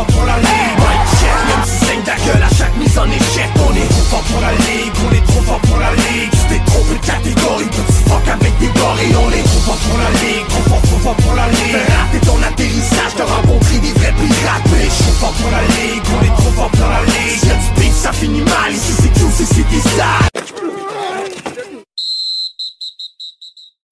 fort pour la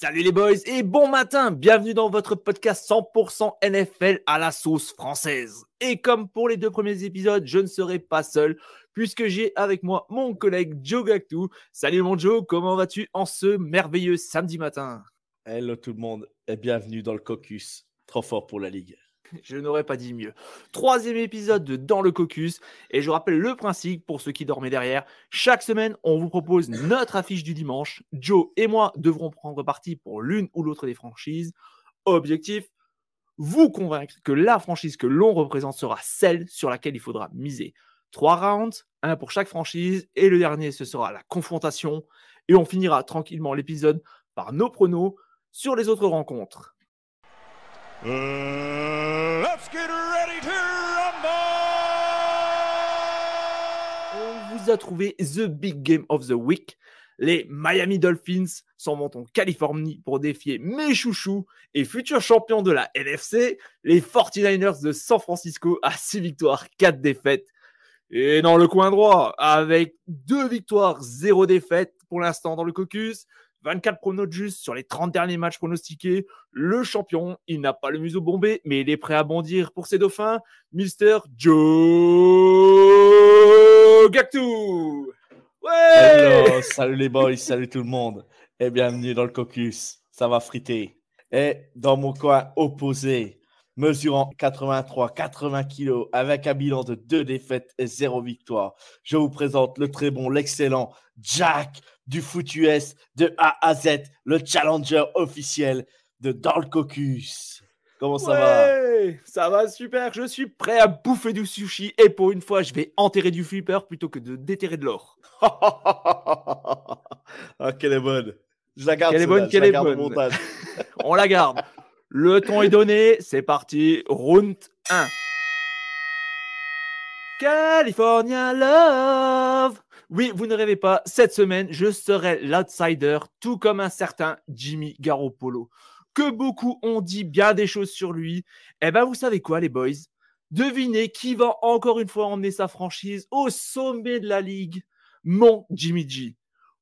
Salut les boys et bon matin, bienvenue dans votre podcast 100% NFL à la sauce française. Et comme pour les deux premiers épisodes, je ne serai pas seul puisque j'ai avec moi mon collègue Joe Gactou. Salut mon Joe, comment vas-tu en ce merveilleux samedi matin? Hello tout le monde et bienvenue dans le caucus. Trop fort pour la ligue. Je n'aurais pas dit mieux. Troisième épisode de Dans le Caucus. Et je rappelle le principe pour ceux qui dormaient derrière. Chaque semaine, on vous propose notre affiche du dimanche. Joe et moi devrons prendre parti pour l'une ou l'autre des franchises. Objectif vous convaincre que la franchise que l'on représente sera celle sur laquelle il faudra miser. Trois rounds, un pour chaque franchise, et le dernier, ce sera la confrontation. Et on finira tranquillement l'épisode par nos pronos sur les autres rencontres. Uh, On vous a trouvé The Big Game of the Week. Les Miami Dolphins s'en vont en Californie pour défier mes chouchous et futurs champions de la NFC, les 49ers de San Francisco à 6 victoires, 4 défaites. Et dans le coin droit, avec 2 victoires, 0 défaites pour l'instant dans le caucus, 24 pronos justes sur les 30 derniers matchs pronostiqués. Le champion, il n'a pas le museau bombé, mais il est prêt à bondir pour ses dauphins. Mister Joe Gactou. Salut les boys, salut tout le monde et bienvenue dans le caucus. Ça va friter. Et dans mon coin opposé, mesurant 83-80 kilos avec un bilan de 2 défaites et 0 victoire, je vous présente le très bon, l'excellent Jack du foot US de A à Z, le challenger officiel de Dans le Caucus. Comment ça Ouais, Ça va super, je suis prêt à bouffer du sushi et pour une fois, je vais enterrer du flipper plutôt que de déterrer de l'or. va Ah, quelle est bonne. Je la garde. Quelle est bonne, quelle est. On la garde. Le ton est donné, c'est parti, round 1. California Love. Oui, vous ne rêvez pas, cette semaine, je serai l'outsider, tout comme un certain Jimmy Garoppolo. Que beaucoup ont dit bien des choses sur lui. Eh ben, vous savez quoi, les boys? Devinez qui va encore une fois emmener sa franchise au sommet de la ligue? Mon Jimmy G.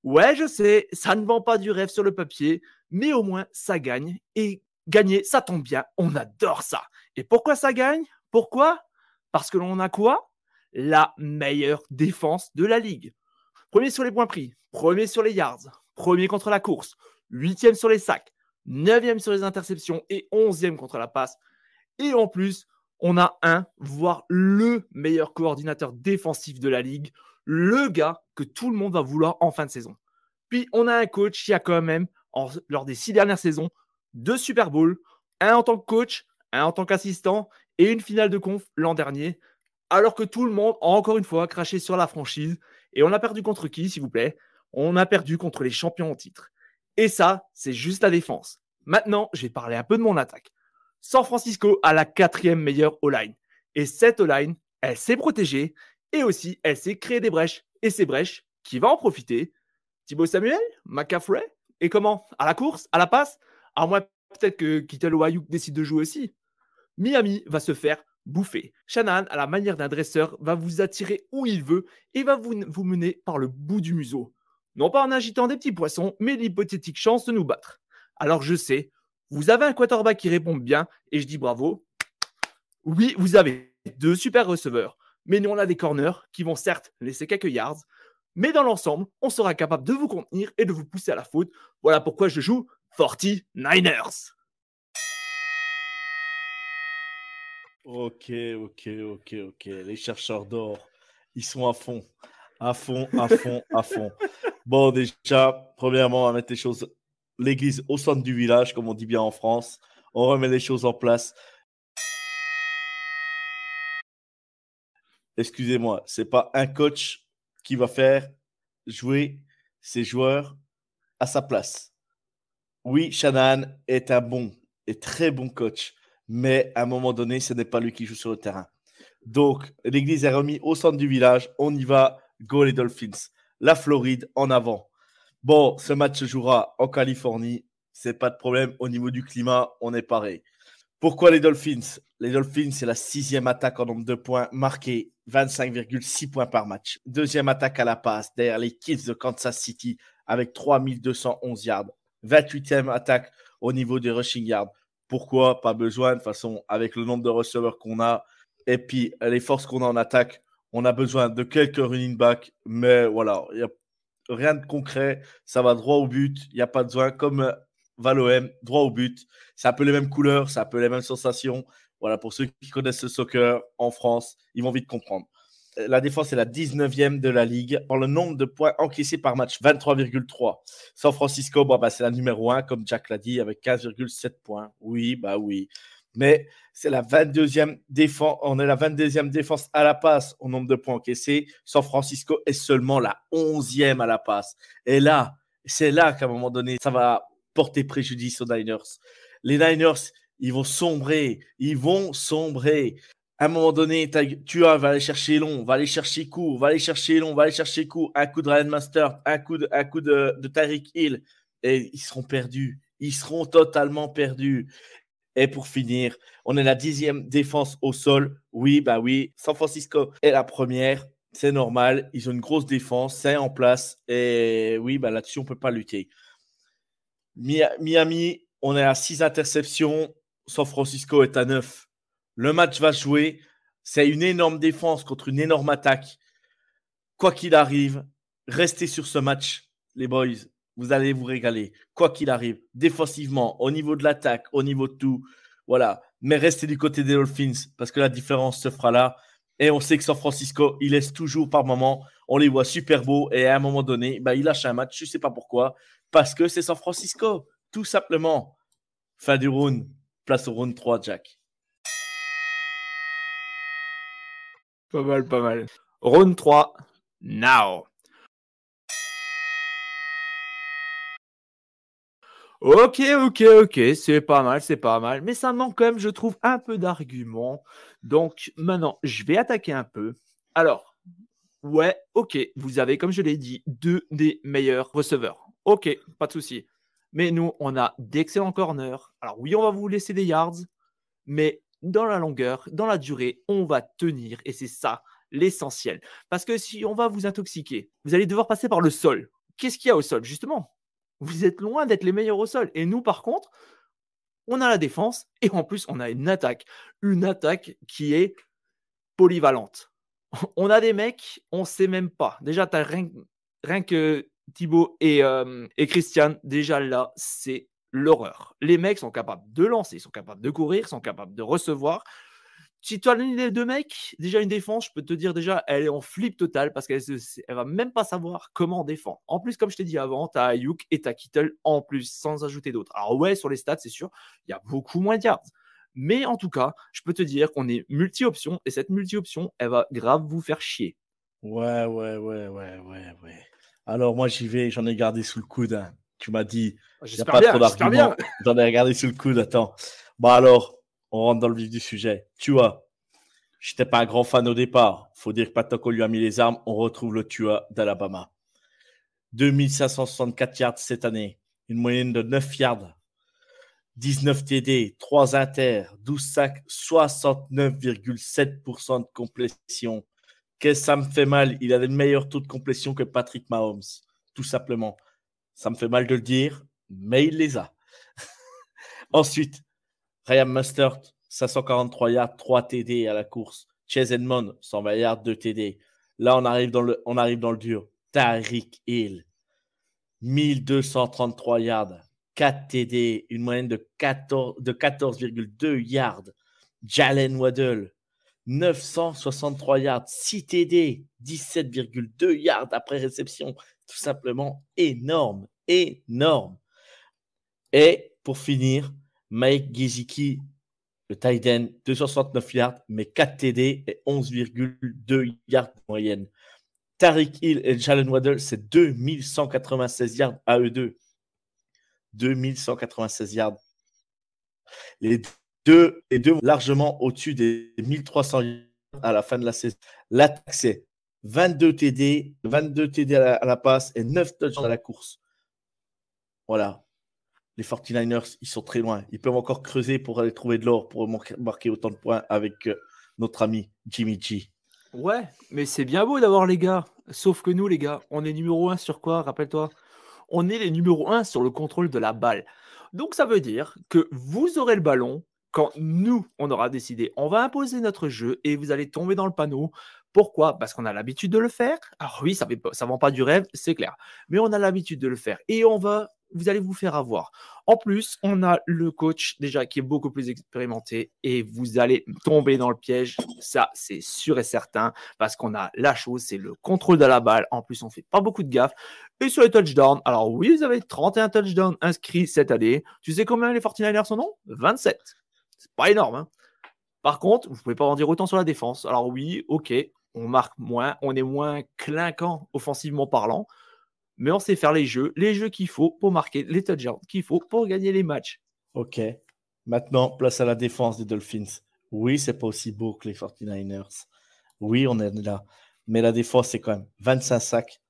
Ouais, je sais, ça ne vend pas du rêve sur le papier, mais au moins ça gagne. Et gagner, ça tombe bien, on adore ça. Et pourquoi ça gagne? Pourquoi? Parce que l'on a quoi? La meilleure défense de la ligue. Premier sur les points pris, premier sur les yards, premier contre la course, huitième sur les sacs, neuvième sur les interceptions et onzième contre la passe. Et en plus, on a un, voire le meilleur coordinateur défensif de la ligue, le gars que tout le monde va vouloir en fin de saison. Puis on a un coach qui a quand même, lors des six dernières saisons, deux Super Bowls, un en tant que coach, un en tant qu'assistant et une finale de conf l'an dernier. Alors que tout le monde a encore une fois craché sur la franchise. Et on a perdu contre qui, s'il vous plaît? On a perdu contre les champions en titre. Et ça, c'est juste la défense. Maintenant, je vais parler un peu de mon attaque. San Francisco a la quatrième meilleure O-line. Et cette O-line, elle s'est protégée et aussi elle s'est créée des brèches. Et ces brèches, qui va en profiter Thibaut Samuel McCaffrey Et comment? À la course? À la passe? À moins peut-être que Kittel Ayuk décide de jouer aussi. Miami va se faire bouffer. Shannon, à la manière d'un dresseur, va vous attirer où il veut et va vous, vous mener par le bout du museau. Non pas en agitant des petits poissons, mais l'hypothétique chance de nous battre. Alors je sais, vous avez un quarterback qui répond bien et je dis bravo. Oui, vous avez deux super receveurs, mais nous on a des corners qui vont certes laisser quelques yards, mais dans l'ensemble, on sera capable de vous contenir et de vous pousser à la faute. Voilà pourquoi je joue 49ers. Ok, ok, ok, ok. Les chercheurs d'or, ils sont à fond. À fond, à fond, à fond. Bon, déjà, premièrement, on va mettre les choses, l'église au centre du village, comme on dit bien en France. On remet les choses en place. Excusez-moi, c'est pas un coach qui va faire jouer ses joueurs à sa place. Oui, Shannon est un bon et très bon coach, mais à un moment donné, ce n'est pas lui qui joue sur le terrain. Donc, l'église est remise au centre du village. On y va. Go les Dolphins. La Floride en avant. Bon, ce match se jouera en Californie. C'est pas de problème. Au niveau du climat, on est pareil. Pourquoi les Dolphins? Les Dolphins, c'est la sixième attaque en nombre de points marqués, 25,6 points par match. Deuxième attaque à la passe derrière les Kids de Kansas City avec 3211 yards. 28e attaque au niveau des rushing yards. Pourquoi Pas besoin. De toute façon, avec le nombre de receveurs qu'on a et puis les forces qu'on a en attaque, on a besoin de quelques running backs. Mais voilà, il n'y a rien de concret. Ça va droit au but. Il n'y a pas besoin. Comme Valom, droit au but. C'est un peu les mêmes couleurs, c'est un peu les mêmes sensations. Voilà, pour ceux qui connaissent le soccer en France, ils vont vite comprendre. La défense est la 19e de la ligue. Pour le nombre de points encaissés par match, 23,3. San Francisco, bah, c'est la numéro 1, comme Jack l'a dit, avec 15,7 points. Oui, bah oui. Mais c'est la 22e défense. On est la 22e défense à la passe au nombre de points encaissés. San Francisco est seulement la 11e à la passe. Et là, c'est là qu'à un moment donné, ça va porter préjudice aux Niners. Les Niners, ils vont sombrer. Ils vont sombrer à un moment donné, tu vas aller chercher long, va aller chercher court, va aller chercher long, va aller chercher court, un coup de Ryan Master, un coup de, Tyreek Hill, et ils seront perdus. Ils seront totalement perdus. Et pour finir, on est la dixième défense au sol. Oui, bah oui, San Francisco est la première. C'est normal. Ils ont une grosse défense. C'est en place. Et oui, bah là-dessus, on ne peut pas lutter. Miami, on est à six interceptions. San Francisco est à neuf. Le match va jouer. C'est une énorme défense contre une énorme attaque. Quoi qu'il arrive, restez sur ce match, les boys. Vous allez vous régaler. Quoi qu'il arrive, défensivement, au niveau de l'attaque, au niveau de tout. Voilà. Mais restez du côté des Dolphins parce que la différence se fera là. Et on sait que San Francisco, il laisse toujours par moment. On les voit super beaux. Et à un moment donné, bah, il lâche un match. Je ne sais pas pourquoi. Parce que c'est San Francisco. Tout simplement. Fin du round. Place au round 3, Jack. Pas mal, pas mal. Round 3, now. Ok, ok, ok, c'est pas mal, c'est pas mal. Mais ça manque quand même, je trouve, un peu d'arguments. Donc maintenant, je vais attaquer un peu. Alors, ouais, ok, vous avez, comme je l'ai dit, deux des meilleurs receveurs. Ok, pas de souci. Mais nous, on a d'excellents corners. Alors oui, on va vous laisser des yards, mais dans la longueur, dans la durée, on va tenir. Et c'est ça l'essentiel. Parce que si on va vous intoxiquer, vous allez devoir passer par le sol. Qu'est-ce qu'il y a au sol? Justement, vous êtes loin d'être les meilleurs au sol. Et nous, par contre, on a la défense et en plus, on a une attaque. Une attaque qui est polyvalente. On a des mecs, on ne sait même pas. Déjà, tu rien, que Thibaut et, euh, et Christian, déjà là, c'est l'horreur. Les mecs sont capables de lancer, sont capables de courir, sont capables de recevoir. Si tu as les deux mecs, déjà une défense, je peux te dire déjà, elle est en flip total parce qu'elle ne va même pas savoir comment défendre. En plus, comme je t'ai dit avant, tu as Ayuk et tu as Kittle en plus, sans ajouter d'autres. Alors ouais, sur les stats, c'est sûr, il y a beaucoup moins de yards. Mais en tout cas, je peux te dire qu'on est multi-option et cette multi-option, elle va grave vous faire chier. Ouais, ouais, ouais, ouais, ouais. Alors moi, j'y vais, j'en ai gardé sous le coude. Hein. Tu m'as dit, il n'y a pas trop d'arguments. J'en ai regardé sous le coude, attends. Bon, alors, on rentre dans le vif du sujet. Tu vois, je n'étais pas un grand fan au départ. faut dire que Patoko lui a mis les armes. On retrouve le Tua d'Alabama. 2564 yards cette année. Une moyenne de 9 yards. 19 TD, 3 inter, 12 sacs, 69,7% de complétion. Qu'est-ce que ça me fait mal? Il a le meilleur taux de complétion que Patrick Mahomes, tout simplement. Ça me fait mal de le dire, mais il les a. Ensuite, Ryan Mustard, 543 yards, 3 TD à la course. Chase Edmond, 120 yards, 2 TD. Là, on arrive dans le, on arrive dans le dur. Tariq Hill, 1233 yards, 4 TD, une moyenne de 14,2 de 14 yards. Jalen Waddell, 963 yards, 6 TD, 17,2 yards après réception tout simplement énorme, énorme. Et pour finir, Mike Giziki, le tight end, 269 yards, mais 4 TD et 11,2 yards de moyenne. Tariq Hill et Jalen Waddell, c'est 2196 yards à eux deux. 2196 yards. Les deux, les deux largement au-dessus des 1300 yards à la fin de la saison. L'attaque, c'est 22 TD, 22 TD à la, passe et 9 touchdowns à la course. Voilà. Les 49ers, ils sont très loin. Ils peuvent encore creuser pour aller trouver de l'or, pour mar- marquer autant de points avec euh, notre ami Jimmy G. Ouais, mais c'est bien beau d'avoir les gars. Sauf que nous, les gars, on est numéro 1 sur quoi Rappelle-toi? On est les numéro 1 sur le contrôle de la balle. Donc ça veut dire que vous aurez le ballon quand nous, on aura décidé. On va imposer notre jeu et vous allez tomber dans le panneau. Pourquoi? Parce qu'on a l'habitude de le faire. Alors oui, ça ne vend pas du rêve, c'est clair. Mais on a l'habitude de le faire. Et on va, vous allez vous faire avoir. En plus, on a le coach déjà qui est beaucoup plus expérimenté et vous allez tomber dans le piège. Ça, c'est sûr et certain parce qu'on a la chose, c'est le contrôle de la balle. En plus, on fait pas beaucoup de gaffe. Et sur les touchdowns, alors oui, vous avez 31 touchdowns inscrits cette année. Tu sais combien les 49ers en ont 27. C'est pas énorme. hein. Par contre, vous pouvez pas en dire autant sur la défense. Alors oui, ok, on marque moins, on est moins clinquant offensivement parlant, mais on sait faire les jeux, les jeux qu'il faut pour marquer les touchdowns qu'il faut pour gagner les matchs. Ok. Maintenant, place à la défense des Dolphins. Oui, c'est pas aussi beau que les 49ers. Oui, on est là. Mais la défense, c'est quand même 25 sacs,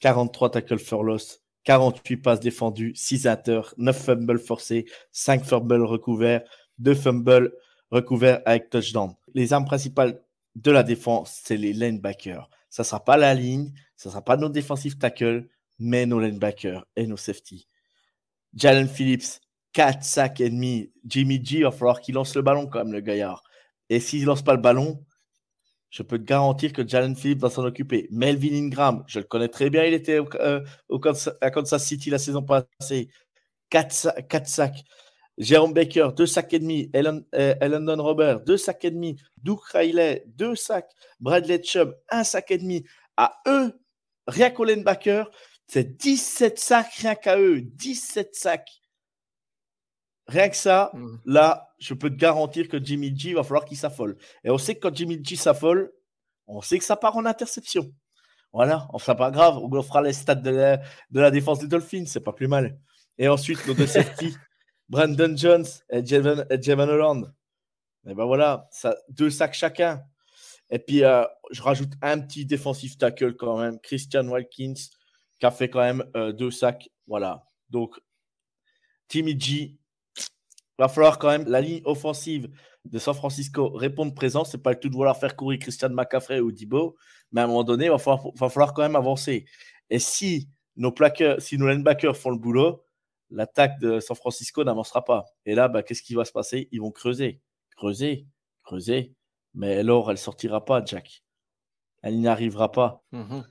43 tackles for loss, 48 passes défendues, 6 inters, 9 fumbles forcés, 5 fumbles recouverts, 2 fumbles recouverts avec touchdown. Les armes principales de la défense, c'est les linebackers. Ça sera pas la ligne, ça sera pas nos défensifs tackles, mais nos linebackers et nos safety. Jalen Phillips, 4 sacs et demi. Jimmy G, il va falloir qu'il lance le ballon quand même, le gaillard. Et s'il ne lance pas le ballon, je peux te garantir que Jalen Phillips va s'en occuper. Melvin Ingram, je le connais très bien, il était euh, à Kansas City la saison passée. 4, sacs. Jérôme Baker, 2 sacs et demi. Ellen, euh, Robert, 2 sacs et demi. Duke Riley, 2 sacs. Bradley Chubb, 1 sac et demi. À eux, rien qu'au linebacker, c'est 17 sacs rien qu'à eux. 17 sacs. Rien que ça, Mhm. là, je peux te garantir que Jimmy G va falloir qu'il s'affole. Et on sait que quand Jimmy G s'affole, on sait que ça part en interception. Voilà, enfin pas grave, on fera les stats de la, de la défense des Dolphins, c'est pas plus mal. Et ensuite, nos deux safety, Brandon Jones et Javon, Holland. Et ben voilà, ça, deux sacs chacun. Et puis, euh, je rajoute un petit défensif tackle quand même, Christian Wilkins, qui a fait quand même euh, deux sacs. Voilà. Donc, Timmy G, va falloir quand même la ligne offensive de San Francisco répondre présent. C'est pas le tout de vouloir faire courir Christian McCaffrey ou Dibo, mais à un moment donné, il va falloir, va falloir quand même avancer. Et si nos plaqueurs, si nos linebackers font le boulot, l'attaque de San Francisco n'avancera pas. Et là, bah, qu'est-ce qui va se passer? Ils vont creuser, creuser, creuser. Mais l'or, elle sortira pas, Jack. Elle n'y arrivera pas. Mhm.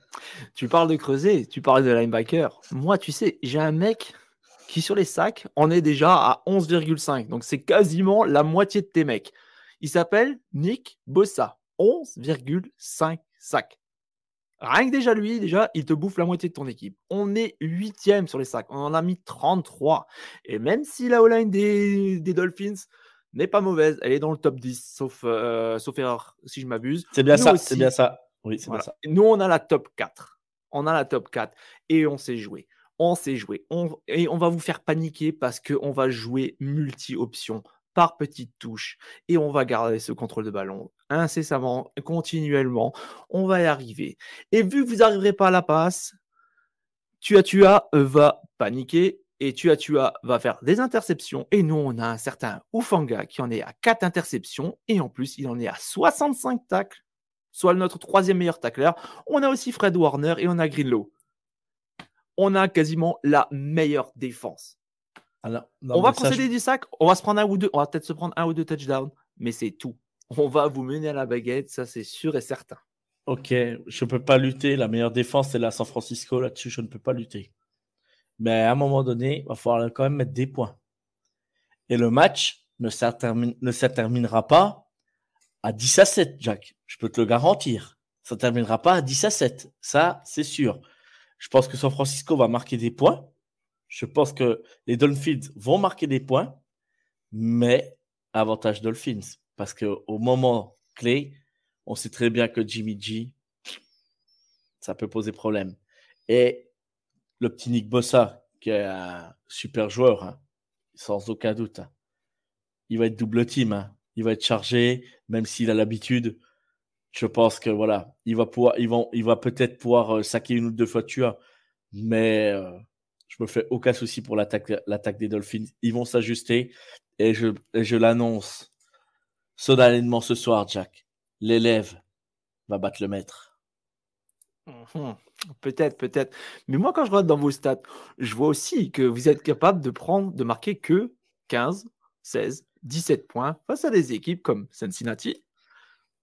Tu parles de creuser, tu parles de linebacker. Moi, tu sais, j'ai un mec qui, sur les sacs, en est déjà à 11,5. Donc, c'est quasiment la moitié de tes mecs. Il s'appelle Nick Bossa. 11,5 sacs. Rien que déjà lui, déjà, il te bouffe la moitié de ton équipe. On est huitième sur les sacs. On en a mis 33. Et même si la O-line des, des Dolphins n'est pas mauvaise, elle est dans le top 10, sauf, euh, sauf erreur, si je m'abuse. C'est bien Nous ça, c'est bien ça. Oui, c'est Voilà. bien ça. Nous, on a la top 4. On a la top 4 et on sait jouer. On sait jouer. On, et on va vous faire paniquer parce qu'on va jouer multi-options par petites touches et on va garder ce contrôle de ballon incessamment, continuellement. On va y arriver. Et vu que vous n'arriverez pas à la passe, Tua Tua euh, va paniquer et Tua Tua va faire des interceptions. Et nous, on a un certain Ufanga qui en est à 4 interceptions et en plus, il en est à 65 tacles soit notre troisième meilleur tacleur. On a aussi Fred Warner et on a Greenlow. On a quasiment la meilleure défense. Alors, non, on va ça, je- concéder du sac, on va se prendre un ou deux, on va peut-être se prendre un ou deux touchdowns, mais c'est tout. On va vous mener à la baguette, ça c'est sûr et certain. Ok, je ne peux pas lutter. La meilleure défense, c'est la San Francisco. Là-dessus, je ne peux pas lutter. Mais à un moment donné, il va falloir quand même mettre des points. Et le match ne s'intermine- ne se terminera pas à 10 à 7, Jack. Je peux te le garantir. Ça ne terminera pas à 10 à 7. Ça, c'est sûr. Je pense que San Francisco va marquer des points. Je pense que les Dolphins vont marquer des points. Mais avantage Dolphins. Parce qu'au moment clé, on sait très bien que Jimmy G, ça peut poser problème. Et le petit Nick Bossa, qui est un super joueur, hein, sans aucun doute, hein, il va être double team. hein. Il va être chargé, même s'il a l'habitude. je pense que voilà, il va pouvoir, il va peut-être pouvoir euh, saquer une ou deux fois as mais euh, je me fais aucun souci pour l'attaque, des Dolphins. Ils vont s'ajuster et je, je l'annonce solennellement ce soir, Jack. L'élève va battre le maître. Mhm. Peut-être, peut-être. Mais moi, quand je regarde dans vos stats, je vois aussi que vous êtes capable de prendre, de marquer que 15, 16, 17 points face à des équipes comme Cincinnati,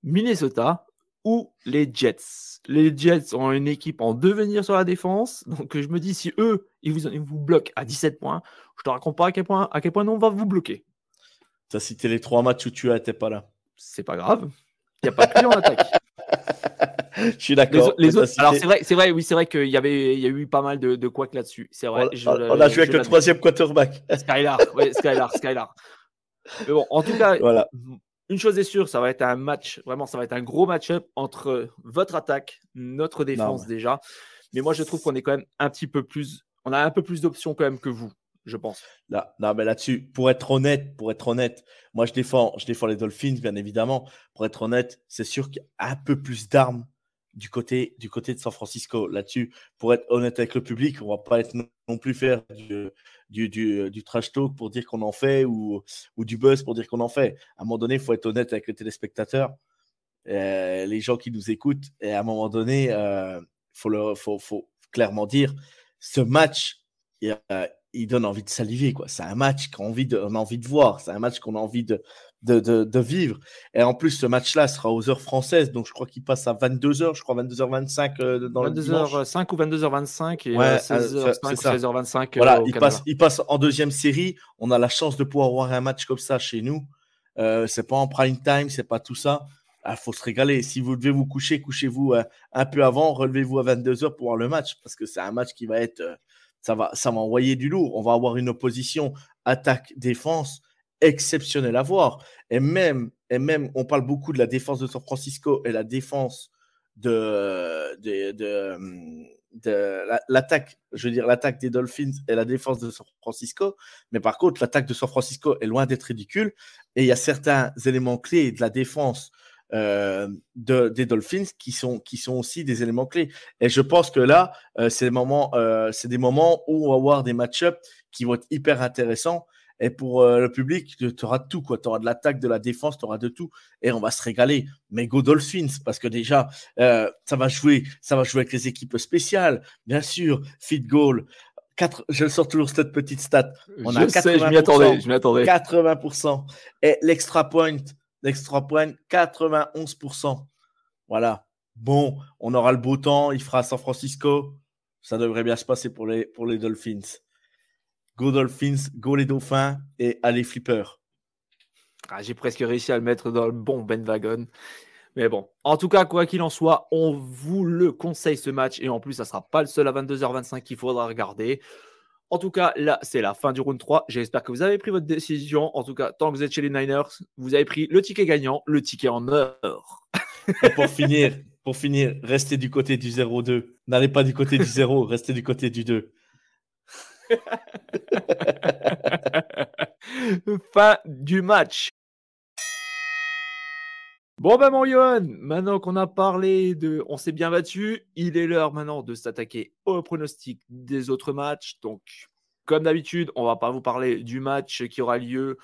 Minnesota ou les Jets. Les Jets ont une équipe en devenir sur la défense. Donc je me dis, si eux, ils vous, vous bloquent à 17 points, je te raconte pas à quel point, à quel point on va vous bloquer. Tu as cité les trois matchs où tu n'étais pas là. C'est pas grave. Il n'y a pas que en attaque. je suis d'accord. Les, autres, alors c'est vrai, c'est vrai, oui, c'est vrai qu'il y avait, il y a eu pas mal de, de couacs là-dessus. C'est vrai. On, on a joué avec le troisième quarterback. Skylar, Skylar, Skylar. Mais bon, en tout cas, voilà une chose est sûre, ça va être un match, vraiment, ça va être un gros match-up entre votre attaque, notre défense déjà. Mais moi, je trouve qu'on est quand même un petit peu plus, on a un peu plus d'options quand même que vous, je pense. Là, non, mais là-dessus, pour être honnête, pour être honnête, moi, je défends, je défends les Dolphins, bien évidemment. Pour être honnête, c'est sûr qu'il y a un peu plus d'armes du côté, du côté de San Francisco. Là-dessus, pour être honnête avec le public, on va pas être non plus faire du, du, du, trash talk pour dire qu'on en fait ou, ou du buzz pour dire qu'on en fait. À un moment donné, il faut être honnête avec les téléspectateurs, euh, les gens qui nous écoutent. Et à un moment donné, il euh, faut, le, faut, faut clairement dire, ce match, il, euh, donne envie de saliver. C'est un match qu'on a envie de voir. C'est un match qu'on a envie de, de, de, vivre. Et en plus, ce match-là sera aux heures françaises. Donc, je crois qu'il passe à 22h, je crois 22h25 euh, dans 22h05 ou 22h25 et 16h05 ou 16h25. Voilà, il, passe, il passe en deuxième série. On a la chance de pouvoir voir un match comme ça chez nous. Euh, c'est pas en prime time, c'est pas tout ça. Il ah, faut se régaler. Si vous devez vous coucher, couchez-vous euh, un peu avant, relevez-vous à 22h pour voir le match parce que c'est un match qui va être. Euh, ça, va, ça va envoyer du lourd. On va avoir une opposition attaque-défense exceptionnel à voir. Et même, et même, on parle beaucoup de la défense de San Francisco et la défense de, de, de, l'attaque, je veux dire, l'attaque des Dolphins et la défense de San Francisco. Mais par contre, l'attaque de San Francisco est loin d'être ridicule. Et il y a certains éléments clés de la défense euh, de, des Dolphins qui sont, qui sont aussi des éléments clés. Et je pense que là, euh, c'est des moments, euh, des moments où on va avoir des match-ups qui vont être hyper intéressants. Et pour euh, le public, tu auras tout. Tu auras de l'attaque, de la défense, tu auras de tout. Et on va se régaler. Mais go Dolphins, parce que déjà, euh, ça, va jouer, ça va jouer avec les équipes spéciales. Bien sûr, feed goal. 4, je sors toujours cette petite stat. On a 80%, je m'y attendais, je attendais. 80%. Et l'extra point, l'extra point, 91%. Voilà. Bon, on aura le beau temps. Il fera San Francisco. Ça devrait bien se passer pour les, pour les Dolphins. Go Dolphins, go les Dauphins et allez Flipper. Ah, j'ai presque réussi à le mettre dans le bon Ben Wagon. Mais bon, en tout cas, quoi qu'il en soit, on vous le conseille ce match. Et en plus, ça ne sera pas le seul à 22h25 qu'il faudra regarder. En tout cas, là, c'est la fin du round 3. J'espère que vous avez pris votre décision. En tout cas, tant que vous êtes chez les Niners, vous avez pris le ticket gagnant, le ticket en or. pour finir, pour finir, restez du côté du 0-2. N'allez pas du côté du 0, restez du côté du 2. fin du match. Bon ben mon Johan, maintenant qu'on a parlé de, on s'est bien battu, il est l'heure maintenant de s'attaquer au pronostic des autres matchs. Donc comme d'habitude, on va pas vous parler du match qui aura lieu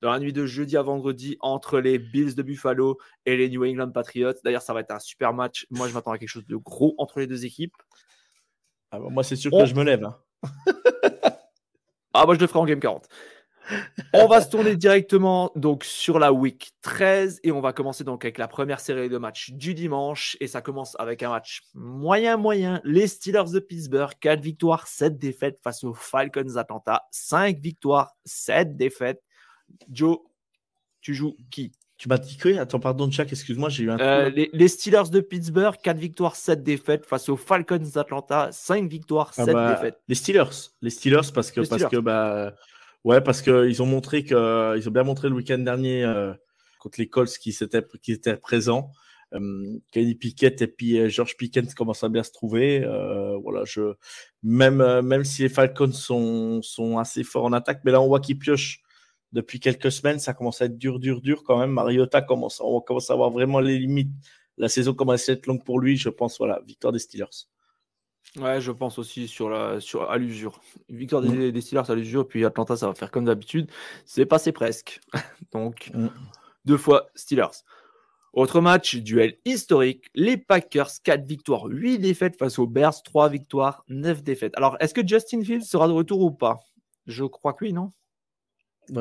dans la nuit de jeudi à vendredi entre les Bills de Buffalo et les New England Patriots. D'ailleurs, ça va être un super match. Moi, je m'attends à quelque chose de gros entre les deux équipes. Ah moi, c'est sûr que je me lève. Hein. ah, moi, je le ferai en game 40. on va se tourner directement donc sur la week 13 et on va commencer donc avec la première série de matchs du dimanche et ça commence avec un match moyen moyen. Les Steelers de Pittsburgh 4 victoires 7 défaites face aux Falcons Atlanta 5 victoires 7 défaites. Joe tu joues qui? Tu m'as dit que Attends, pardon, Chuck, excuse-moi, j'ai eu un. Euh, les, Steelers de Pittsburgh, 4 victoires, 7 défaites face aux Falcons d'Atlanta, 5 victoires, 7 ah bah, défaites. Les Steelers. Les Steelers, parce que, parce que bah, ouais, parce qu'ils ont montré que, ils ont bien montré le week-end dernier euh, contre les Colts qui, étaient, qui étaient présents. Euh, Kenny Pickett et puis George Pickens commencent à bien se trouver. voilà, je, même, même si les Falcons sont, sont assez forts en attaque, mais là on voit qu'ils piochent depuis quelques semaines, ça commence à être dur, dur, dur quand même. Mariota commence, on commence à avoir vraiment les limites la saison commence à être longue pour lui. Je pense, voilà, victoire des Steelers. Ouais, je pense aussi sur la, sur, à l'usure. Victoire des, Mm. des Steelers à l'usure, puis Atlanta, ça va faire comme d'habitude. C'est passé presque. Donc, Mm. deux fois Steelers. Autre match, duel historique. Les Packers, 4 victoires, 8 défaites face aux Bears, 3 victoires, 9 défaites. Alors, est-ce que Justin Fields sera de retour ou pas? Je crois que oui, non?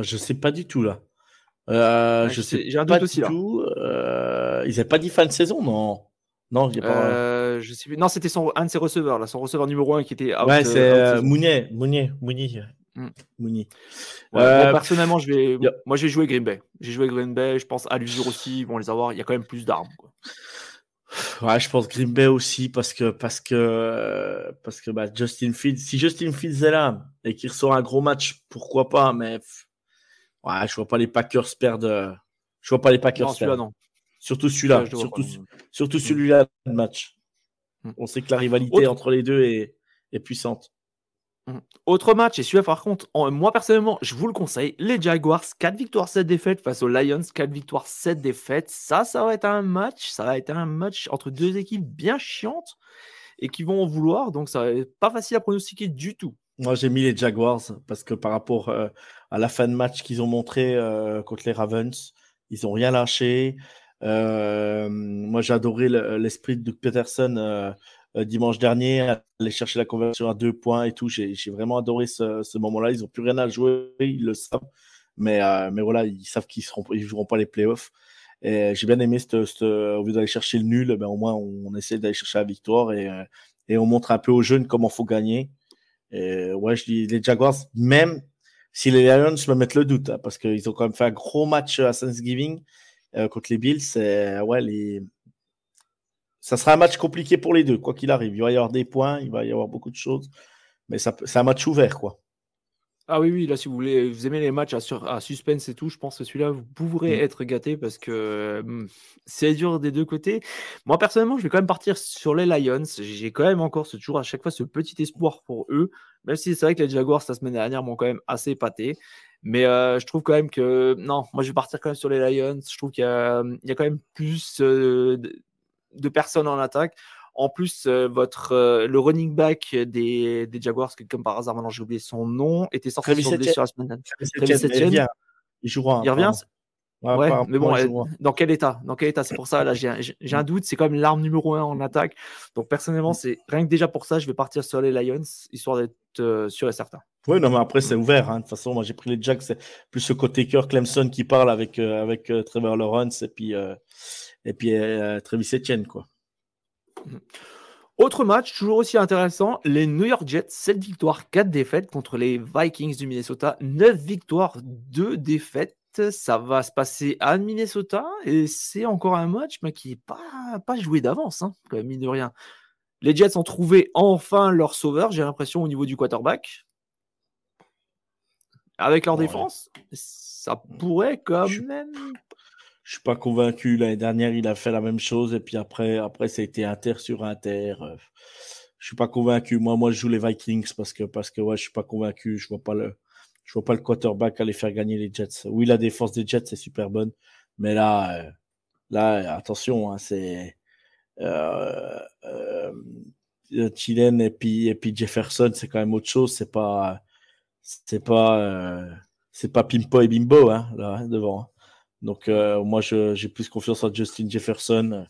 Je sais pas du tout là. Euh, Ouais, je sais j'ai un pas doute aussi, du là. tout. Euh, ils n'avaient pas dit fin de saison, non? Non, il y a pas. Euh, je sais plus. Non, c'était son, un de ses receveurs, là, son receveur numéro 1 qui était out. ouais, c'est. Mounier, Mounier, Mounier. Mm. Mounier. Ouais, Euh, bon, personnellement, je vais, y a- moi, j'ai joué Green Bay. J'ai joué Green Bay. Je pense à l'usure aussi, ils vont les avoir. Il y a quand même plus d'armes. quoi. Ouais, je pense Green Bay aussi parce que parce que parce que bah, Justin Fields, si Justin Fields est là et qu'il ressort un gros match, pourquoi pas Mais ouais, je vois pas les Packers perdre. euh, Je vois pas les Packers Non, celui-là, perdre. non. Surtout celui-là, surtout surtout celui-là le match. Mm. On sait que la rivalité Autre- entre les deux est, est puissante. Autre match, et celui-là, par contre, en- moi personnellement, je vous le conseille. Les Jaguars, 4 victoires, 7 défaites face aux Lions, 4 victoires, 7 défaites. Ça, ça va être un match. Ça va être un match entre deux équipes bien chiantes et qui vont en vouloir. Donc, ça va être pas facile à pronostiquer du tout. Moi, j'ai mis les Jaguars parce que par rapport euh, à la fin de match qu'ils ont montré euh, contre les Ravens, ils ont rien lâché. Euh, moi, j'ai adoré le- l'esprit de Doug Peterson dimanche dernier, aller chercher la conversion à deux points et tout. J'ai vraiment adoré ce, moment-là. Ils n'ont plus rien à jouer, ils le savent. Mais, voilà, ils savent qu'ils ne joueront pas les playoffs. J'ai bien aimé, cette, au lieu d'aller chercher le nul, ben, au moins on, essaie d'aller chercher la victoire et, et on montre un peu aux jeunes comment il faut gagner. Et ouais, je dis les Jaguars, même si les Lions me mettent le doute, hein, parce qu'ils ont quand même fait un gros match à Thanksgiving euh, contre les Bills. c'est- ouais, les... Ça sera un match compliqué pour les deux, quoi qu'il arrive. Il va y avoir des points, il va y avoir beaucoup de choses, mais c'est un match ouvert, quoi. Ah oui, oui, là, si vous voulez, vous aimez les matchs à, sur- à suspense et tout, je pense que celui-là, vous pourrez Mm. être gâté parce que hum, c'est dur des deux côtés. Moi, personnellement, je vais quand même partir sur les Lions. J'ai quand même encore ce, toujours à chaque fois ce petit espoir pour eux, même si c'est vrai que les Jaguars, la semaine dernière, m'ont quand même assez épaté. Mais euh, je trouve quand même que, non, moi, je vais partir quand même sur les Lions. Je trouve qu'il y, a il y a quand même plus euh, de, de personnes en attaque. En plus, euh, votre, euh, le running back des, des Jaguars, que comme par hasard, maintenant j'ai oublié son nom, était sorti Travis sur blessure la semaine dernière. Travis Etienne. Etienne, il revient. Il jouera. Il revient. Ouais, mais bon, euh, dans quel état? Dans quel état? C'est pour ça, là, j'ai un, j'ai- j'ai un doute. C'est quand même l'arme numéro un en attaque. Donc, personnellement, c'est rien que déjà pour ça, je vais partir sur les Lions, histoire d'être euh, sûr et certain. Oui, non, mais après, c'est ouvert. hein. De toute façon, moi, j'ai pris les Jacks. C'est plus ce côté cœur Clemson qui parle avec, euh, avec euh, Trevor Lawrence et puis, euh, et puis euh, Travis Etienne, quoi. Autre match, toujours aussi intéressant, les New York Jets, 7 victoires, 4 défaites contre les Vikings du Minnesota, 9 victoires, 2 défaites. Ça va se passer à Minnesota et c'est encore un match mais qui n'est pas, pas joué d'avance, hein, quand même, mine de rien. Les Jets ont trouvé enfin leur sauveur, j'ai l'impression, au niveau du quarterback. Avec leur Ouais. défense, ça pourrait quand même. Je suis pas convaincu. L'année dernière, il a fait la même chose et puis après, après, été inter sur inter. Euh, Je suis pas convaincu. Moi, moi, je joue les Vikings parce que, parce que, ouais, je suis pas convaincu. Je vois pas le, je vois pas le quarterback aller faire gagner les Jets. Oui, la défense des Jets c'est super bonne, mais là, euh, là, attention, hein, c'est euh, euh, Thielen et puis et puis Jefferson, c'est quand même autre chose. C'est pas, c'est pas, euh, c'est pas Pimpo et Bimbo, hein, là hein, devant. Donc euh, moi, j'ai plus confiance en Justin Jefferson.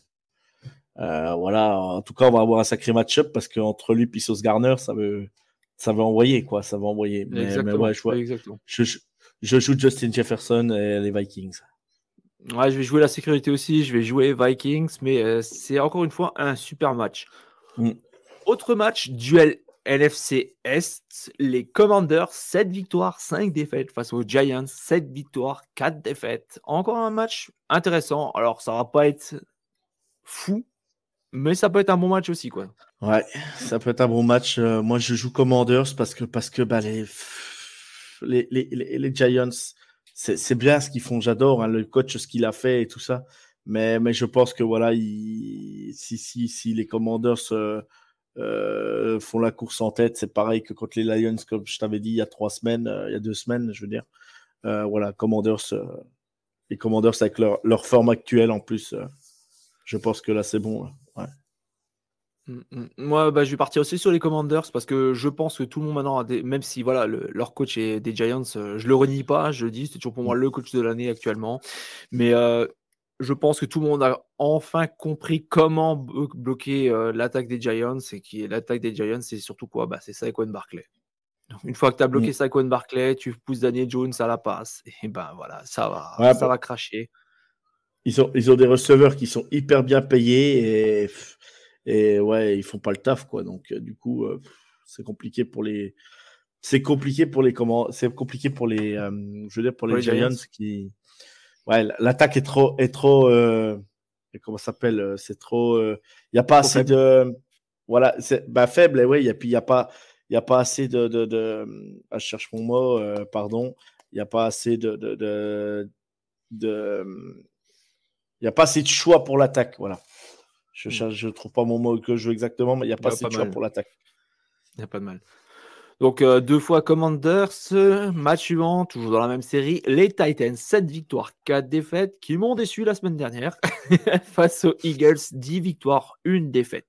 Euh, voilà. En tout cas, on va avoir un sacré match-up parce qu'entre lui et Sauce Garner, ça veut, ça va envoyer quoi, ça va envoyer. Mais, mais Exactement. ouais, je, vois- exactement. je, je- je joue Justin Jefferson et les Vikings. Ouais, je vais jouer la sécurité aussi, je vais jouer Vikings, mais euh, c'est encore une fois un super match. Mm. Autre match, duel NFC Est, les Commanders, 7 victoires, 5 défaites face aux Giants, 7 victoires, 4 défaites. Encore un match intéressant. Alors, ça va pas être fou, mais ça peut être un bon match aussi, quoi. Ouais, ça peut être un bon match. Euh, moi, je joue Commanders parce que, parce que bah, les, les, les, les, Giants, c'est bien ce qu'ils font. J'adore hein, le coach, ce qu'il a fait et tout ça. Mais, je pense que voilà, il, si, si, si les Commanders euh, euh, font la course en tête, c'est pareil que contre les Lions, comme je t'avais dit il y a trois semaines, euh, il y a deux semaines, je veux dire. Euh, voilà, Commanders, les Commanders avec leur, leur forme actuelle en plus. je pense que là, c'est bon. Ouais. Mm, mm. Moi, bah, je vais partir aussi sur les Commanders parce que je pense que tout le monde maintenant, a des... même si voilà, leur coach est des Giants, je le renie pas, je le dis, c'est toujours pour moi le coach de l'année actuellement. Mais euh, je pense que tout le monde a enfin compris comment bloquer euh, l'attaque des Giants et qui l'attaque des Giants, c'est surtout quoi? Bah, C'est Saquon Barclay. une fois que tu as bloqué mm. Saquon Barclay, tu pousses Daniel Jones à la passe et ben voilà, ça va, ça bah va cracher. Ils ont, ils ont des receveurs qui sont hyper bien payés et et ouais, ils font pas le taf, quoi. Donc, euh, du coup, euh, c'est compliqué pour les. C'est compliqué pour les comment C'est compliqué pour les. Je veux dire pour, les, Giants, qui. Ouais, l'attaque est trop est trop. comment ça s'appelle C'est trop. Il n'y a pas assez de. Voilà, c'est bah, faible. Et ouais, et puis il y a pas. Il y a pas assez de. de, de... Ah, je cherche mon mot. pardon. Il n'y a pas assez de. de, de, de... Il n'y a pas assez de choix pour l'attaque. Voilà. Je ne trouve pas mon mot que je veux exactement, mais il n'y a pas assez de choix pour l'attaque. Il n'y a pas de mal. Donc, euh, deux fois Commanders, match suivant, toujours dans la même série, les Titans, 7 victoires, 4 défaites, qui m'ont déçu la semaine dernière, face aux Eagles, 10 victoires, 1 défaite.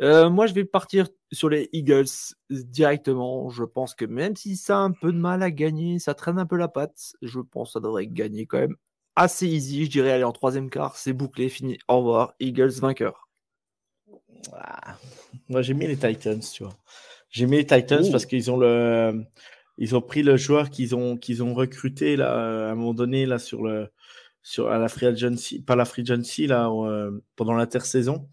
Euh, moi, je vais partir sur les Eagles directement. Je pense que même si ça a un peu de mal à gagner, ça traîne un peu la patte, je pense que ça devrait gagner quand même assez easy, je dirais aller en troisième quart, c'est bouclé, fini, au revoir, Eagles vainqueur. Ah, moi j'ai mis les Titans, tu vois. J'ai mis les Titans parce qu'ils ont le ils ont pris le joueur qu'ils ont qu'ils ont recruté là à un moment donné là sur le sur à la free agency, pas la free agency là euh, pendant l'intersaison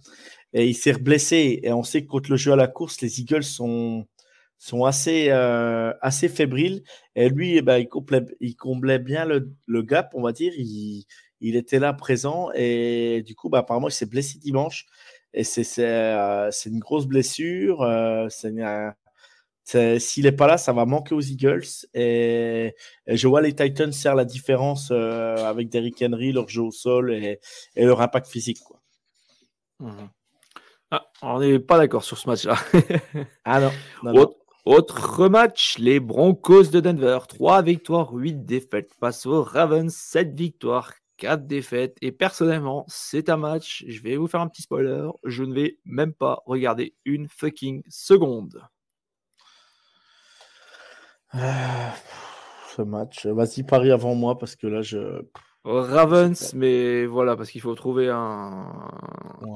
et il s'est blessé et on sait que contre le jeu à la course les Eagles sont sont assez, euh, assez fébriles. Et lui, eh ben, il, comblait, il comblait bien le, le, gap, on va dire. Il, il, était là présent. Et du coup, bah, apparemment, il s'est blessé dimanche. Et c'est euh, une grosse blessure. Euh, S'il n'est pas là, ça va manquer aux Eagles. Et, je vois les Titans faire la différence euh, avec Derrick Henry, leur jeu au sol et, et leur impact physique. Quoi. Mmh ah, on n'est pas d'accord sur ce match-là. ah non. non, autre match, les Broncos de Denver. 3 victoires, 8 défaites face aux Ravens. 7 victoires, 4 défaites. Et personnellement, c'est un match, je vais vous faire un petit spoiler, je ne vais même pas regarder une fucking seconde. Ah, ce match, vas-y parie avant moi parce que là je... Ravens, mais voilà, parce qu'il faut trouver un,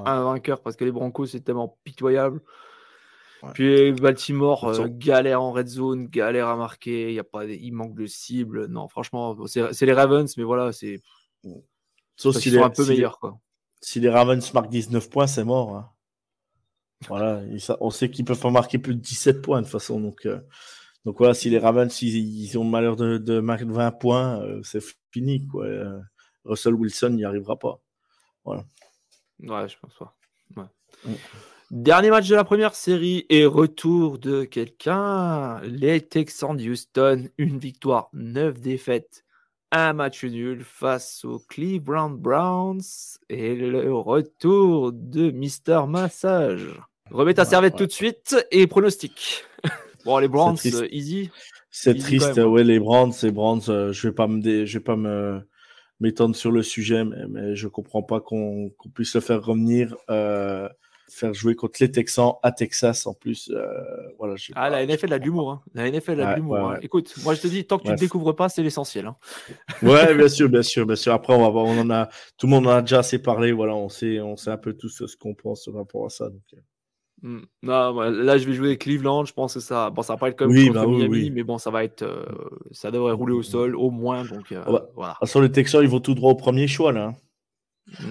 un vainqueur parce que les Broncos c'est tellement pitoyable. Puis Baltimore, euh, galère en red zone, galère à marquer, y a pas, il manque de cible. Non, franchement, c'est les Ravens, mais voilà, c'est. Sauf sont un peu meilleurs. Quoi. Si les Ravens marquent 19 points, c'est mort. Hein. Voilà, on sait qu'ils peuvent pas marquer plus de 17 points de toute façon. Donc, euh, donc voilà, si les Ravens ils, ont le malheur de, de marquer 20 points, euh, c'est fini. Quoi. Russell Wilson n'y arrivera pas. Voilà. Ouais, je pense pas. Ouais. Mm. Dernier match de la première série et retour de quelqu'un. Les Texans de Houston, une victoire, neuf défaites, un match nul face aux Cleveland Browns et le retour de Mister Massage. Remets ta serviette tout de suite et pronostic. bon, les Browns, easy. C'est triste, ouais, les Browns, les Browns, euh, je vais pas me, je vais pas me m'étendre sur le sujet, mais, mais je comprends pas qu'on puisse le faire revenir. Euh, faire jouer contre les Texans à Texas en plus. Euh, voilà, ah, la NFL a de l'humour. Hein. La NFL a de l'humour. Hein. Écoute, moi je te dis, tant que tu ne découvres pas, c'est l'essentiel. Hein. ouais, bien sûr, bien sûr, bien sûr. Après, on va voir, on en a, tout le monde en a déjà assez parlé. Voilà, on sait, on sait un peu tout ce qu'on pense par rapport à ça. Donc. Euh. Hmm. Non, là je vais jouer Cleveland. Je pense que ça, bon, ça va pas être comme oui, bah Miami, mais bon, ça va être, euh, ça devrait rouler au sol au moins. Donc ah bah, voilà. Sur les Texans, ils vont tout droit au premier choix là.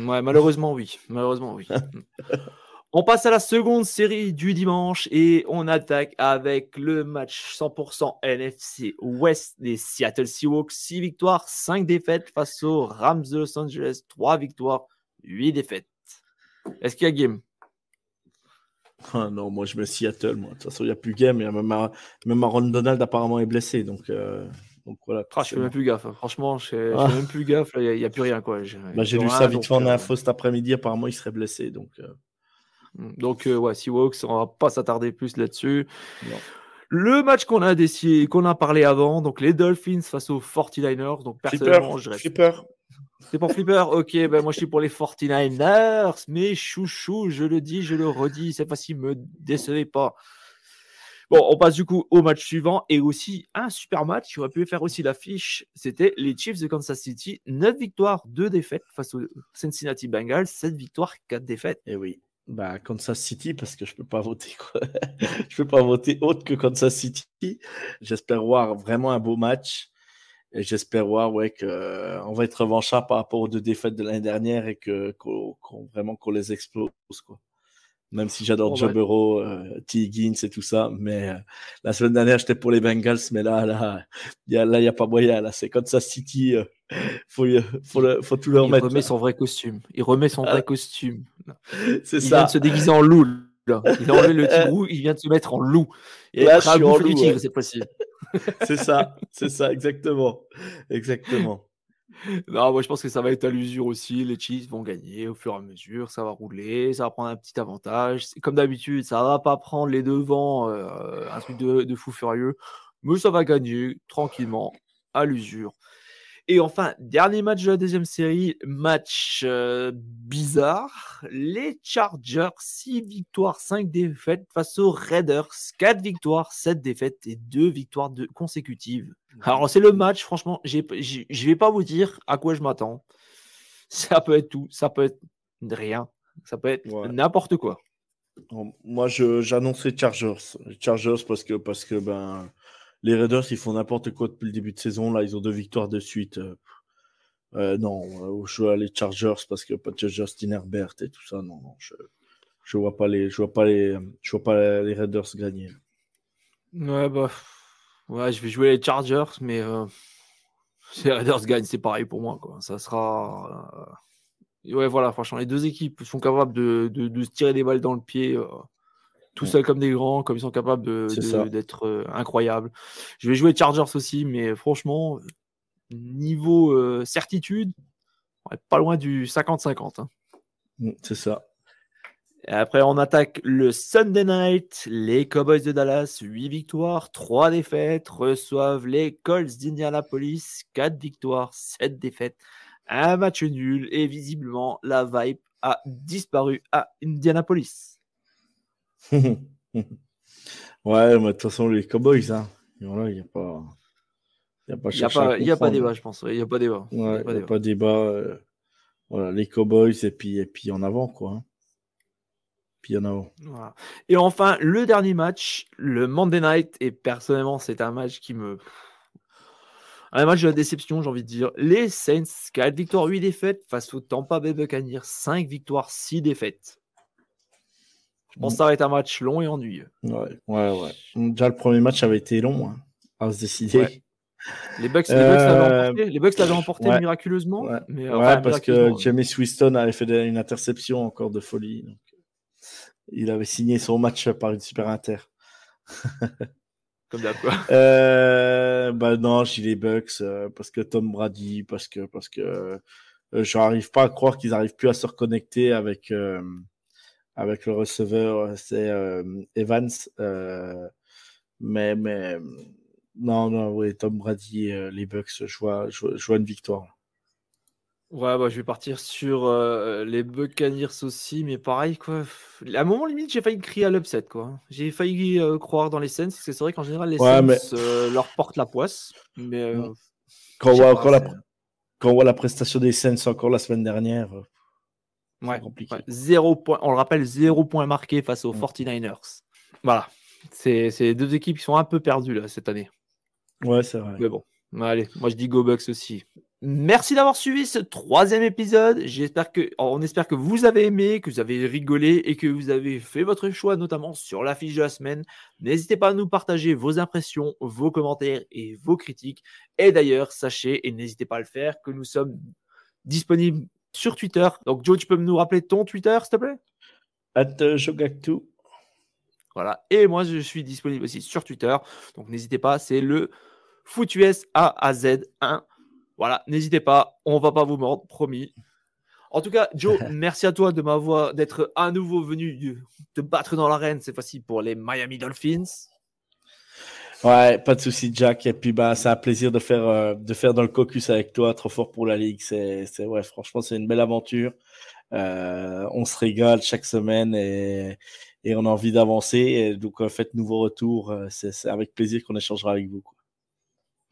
Ouais, malheureusement oui, malheureusement oui. On passe à la seconde série du dimanche et on attaque avec le match 100% NFC West des Seattle Seahawks. 6 victoires, 5 défaites face aux Rams de Los Angeles. 3 victoires, 8 défaites. Est-ce qu'il y a game? Ah Non, moi je mets Seattle. Moi. De toute façon, il n'y a plus game. Même, Aaron Donald apparemment est blessé. Donc, euh, donc voilà. Ah, je fais même plus gaffe. Hein. Franchement, je fais, ah. fais même plus gaffe. Il n'y a, plus rien. J'ai bah, lu ça vite fait en info cet après-midi. Apparemment, il serait blessé. Donc. Euh, donc, euh, ouais, Seahawks, on va pas s'attarder plus là-dessus. Le match qu'on a décidé, qu'on a parlé avant, donc les Dolphins face aux 49ers. Donc, personnellement, je reste. peur. C'est pour Flipper? Ok, ben moi je suis pour les 49ers, mais chouchou, je le dis, je le redis, cette fois-ci, me décevez pas. Bon, on passe du coup au match suivant et aussi un super match qui aurait pu faire aussi l'affiche. C'était les Chiefs de Kansas City. 9 victoires, 2 défaites face aux Cincinnati Bengals. 7 victoires, 4 défaites. Et oui, bah, Kansas City parce que je peux pas voter quoi. je peux pas voter autre que Kansas City. J'espère voir vraiment un beau match et j'espère voir ouais que on va être revanchard par rapport aux deux défaites de l'année dernière et que qu'on vraiment qu'on les explose quoi. Même si j'adore Joe bah- Burrow, euh, T. Higgins et tout ça, mais euh, la semaine dernière j'étais pour les Bengals, mais là là il y a là il y a pas moyen là c'est Kansas City, euh, faut tout leur Il mettre. remet son vrai costume. Il remet son Ah. vrai costume. C'est Il vient de se déguiser en loup. là. Il a enlevé le tigrou, il vient de se mettre en loup. Et Là, je suis en loup, tigre ouais. cette fois-ci. C'est ça, c'est ça, exactement. Exactement. Non, moi je pense que ça va être à l'usure aussi. Les Chiefs vont gagner au fur et à mesure. Ça va rouler, ça va prendre un petit avantage. Comme d'habitude, ça va pas prendre les devants, euh, un truc de, fou furieux. Mais ça va gagner tranquillement à l'usure. Et enfin, dernier match de la deuxième série, match euh, bizarre. Les Chargers, 6 victoires, 5 défaites face aux Raiders, 4 victoires, 7 défaites et 2 victoires consécutives. Alors, c'est le match, franchement, je vais pas vous dire à quoi je m'attends. Ça peut être tout, ça peut être rien, ça peut être Ouais. n'importe quoi. Moi, les Chargers. Les Chargers parce que, parce que ben, les Raiders, ils font n'importe quoi depuis le début de saison. Là, ils ont deux victoires de suite. Euh, euh, non, euh, je vois les Chargers parce que pas de Justin Herbert et tout ça. Non, non, je, je vois pas les, je vois pas les, je vois pas les Raiders gagner. Ouais, bah, ouais, je vais jouer les Chargers, mais euh, si les Raiders gagnent, c'est pareil pour moi, quoi. Ça sera. euh, Ouais, voilà, franchement, les deux équipes sont capables de, de- de se tirer des balles dans le pied, euh, tout Ouais. seuls comme des grands, comme ils sont capables d'être incroyables. Je vais jouer Chargers aussi, mais franchement, niveau certitude, on est pas loin du 50-50. hein. Mm, C'est ça. Après, on attaque le Sunday night. Les Cowboys de Dallas, 8 victoires, 3 défaites, reçoivent les Colts d'Indianapolis, 4 victoires, 7 défaites, un match nul. Et visiblement, la vibe a disparu à Indianapolis. ouais, mais de toute façon, les Cowboys, hein. Il n'y a pas. Il n'y a pas débat, je pense. Il n'y a pas débat. Il a Ouais, pas débat. euh, voilà, les Cowboys et puis, et puis en avant, quoi. hein. Voilà. Et enfin, le dernier match, le Monday Night. Et personnellement, c'est un match qui me. Un match de la déception, j'ai envie de dire. Les Saints, 4 victoires, 8 défaites face au Tampa Bay Buccaneers, 5 victoires, 6 défaites. Je pense que ça va être un match long et ennuyeux. Ouais, ouais, ouais. Déjà, le premier match avait été long, hein, à se décider. Ouais. Les Bucks, les Bucks l'avaient Euh, emporté, les Bucks l'avaient emporté ouais. miraculeusement. Ouais. Mais, Ouais, enfin, parce que James Winston avait fait une interception encore de folie. donc, il avait signé son match par une super inter. Comme d'hab, quoi. Euh, bah non, j'ai les Bucks euh, parce que Tom Brady, parce que parce que euh, j'arrive pas à croire qu'ils arrivent plus à se reconnecter avec euh, avec le receveur, c'est Evans. mais mais non non oui Tom Brady, les Bucks, je vois je, je vois une victoire. Ouais, bah, je vais partir sur euh, les Buccaneers aussi, mais pareil, quoi. À un moment limite, j'ai failli crier à l'upset, quoi. J'ai failli euh, croire dans les Saints, parce que c'est vrai qu'en général, les Ouais, Saints mais- euh, leur portent la poisse. Mais euh, Mm. Quand on voit encore la c'est- quand on voit la prestation des Saints encore la semaine dernière, c'est Ouais, compliqué. ouais, zéro point, on le rappelle, zéro point marqué face aux Mm. 49ers. Voilà. C'est c'est deux équipes qui sont un peu perdues là, cette année. Ouais, c'est vrai. Mais bon, allez, moi je dis Go Bucks aussi. Merci d'avoir suivi ce troisième épisode. J'espère que, on espère que vous avez aimé, que vous avez rigolé et que vous avez fait votre choix, notamment sur l'affiche de la semaine. N'hésitez pas à nous partager vos impressions, vos commentaires et vos critiques. Et d'ailleurs, sachez, et n'hésitez pas à le faire, que nous sommes disponibles sur Twitter. Donc Joe, tu peux nous rappeler ton Twitter, s'il te plaît? At euh, Jogactu. Voilà. Et moi, je suis disponible aussi sur Twitter. Donc, n'hésitez pas. C'est le FootUS A à Z 1. Voilà. N'hésitez pas. On va pas vous mordre, promis. En tout cas, Joe, merci à toi de m'avoir, d'être à nouveau venu te battre dans l'arène, cette fois-ci pour les Miami Dolphins. Ouais, pas de souci, Jack. Et puis, bah, c'est un plaisir de faire, euh, de faire dans le caucus avec toi. Trop fort pour la ligue. C'est, c'est ouais, franchement, c'est une belle aventure. Euh, on se régale chaque semaine et, et on a envie d'avancer. Et donc, euh, faites nouveau retour. C'est, c'est avec plaisir qu'on échangera avec vous. quoi.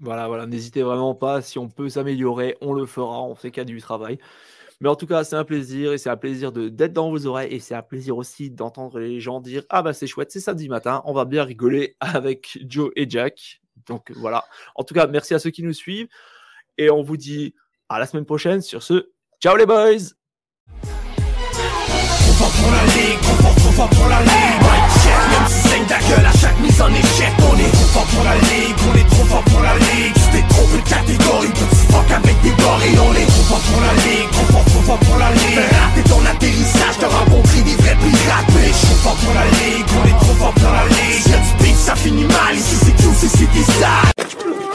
Voilà, voilà, n'hésitez vraiment pas. Si on peut s'améliorer, on le fera. On sait qu'il y a du travail. Mais en tout cas, c'est un plaisir et c'est un plaisir d'être dans vos oreilles et c'est un plaisir aussi d'entendre les gens dire Ah bah c'est chouette, c'est samedi matin, on va bien rigoler avec Joe et Jack. Donc voilà. En tout cas, merci à ceux qui nous suivent et on vous dit à la semaine prochaine. Sur ce, ciao les boys! Même si saigne ta gueule à chaque mise en échec. On est trop fort pour la ligue, on est trop fort pour la ligue. T'es trop peu de catégorie, petit fuck avec des gorilles. On est trop fort pour la ligue, trop fort, trop fort pour la ligue. Raté ton atterrissage, t'as rencontré des vrais pirates. Mais je suis fort pour la ligue, on est trop fort pour la ligue. Si y'a du ça finit mal, ici c'est tout, c'est des sales.